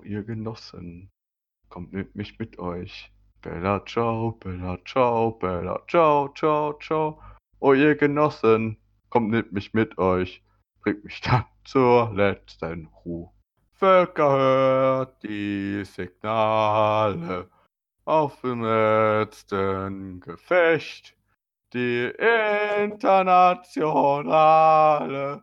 Oh, ihr Genossen, kommt mit mich mit euch. Bella ciao, Bella ciao, Bella ciao, ciao, ciao. Oh, ihr Genossen, kommt mit mich mit euch. Bringt mich dann zur letzten Ruhe. Völker hört die Signale auf dem letzten Gefecht. Die internationale